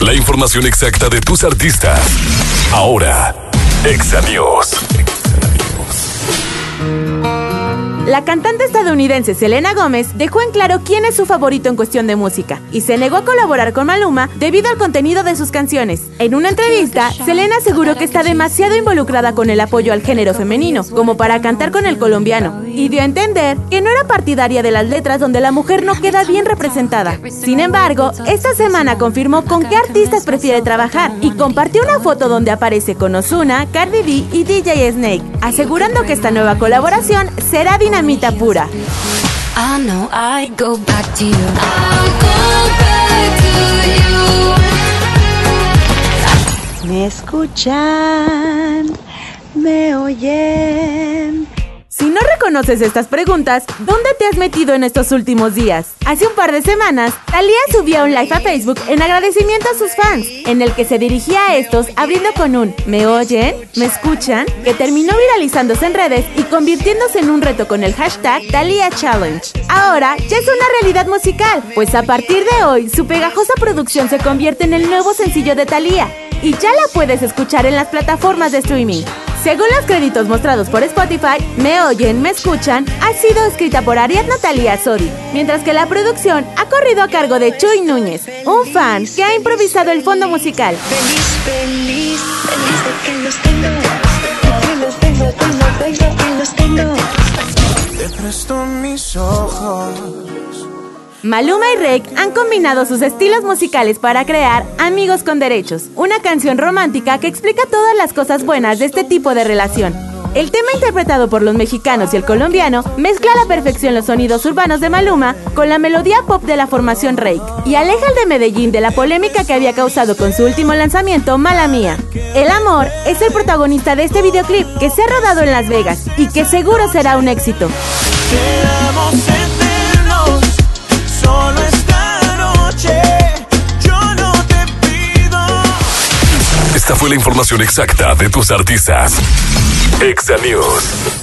La información exacta de tus artistas. Ahora, Exa News. La cantante estadounidense Selena Gómez dejó en claro quién es su favorito en cuestión de música y se negó a colaborar con Maluma debido al contenido de sus canciones. En una entrevista, Selena aseguró que está demasiado involucrada con el apoyo al género femenino como para cantar con el colombiano y dio a entender que no era partidaria de las letras donde la mujer no queda bien representada. Sin embargo, esta semana confirmó con qué artistas prefiere trabajar y compartió una foto donde aparece con Ozuna, Cardi B y DJ Snake, asegurando que esta nueva colaboración será dinamita pura. Me escuchan, me oyen. Reconoces estas preguntas, ¿dónde te has metido en estos últimos días? Hace un par de semanas, Thalía subió un live a Facebook en agradecimiento a sus fans, en el que se dirigía a estos abriendo con un ¿me oyen? ¿me escuchan? que terminó viralizándose en redes y convirtiéndose en un reto con el hashtag Thalía Challenge. Ahora ya es una realidad musical, pues a partir de hoy su pegajosa producción se convierte en el nuevo sencillo de Thalía y ya la puedes escuchar en las plataformas de streaming. Según los créditos mostrados por Spotify, Me Oyen, Me Escuchan ha sido escrita por Ariadna Natalia Sodi, mientras que la producción ha corrido a cargo de Chuy Núñez, un fan que ha improvisado el fondo musical. Feliz, feliz, feliz de que los tengo. Que los tengo, tengo, tengo, que los tengo. Te presto mis ojos. Maluma y Rake han combinado sus estilos musicales para crear Amigos con Derechos, una canción romántica que explica todas las cosas buenas de este tipo de relación. El tema interpretado por los mexicanos y el colombiano mezcla a la perfección los sonidos urbanos de Maluma con la melodía pop de la formación Rake y aleja al de Medellín de la polémica que había causado con su último lanzamiento, Mala Mía. El amor es el protagonista de este videoclip que se ha rodado en Las Vegas y que seguro será un éxito. Esta fue la información exacta de tus artistas. Exa News.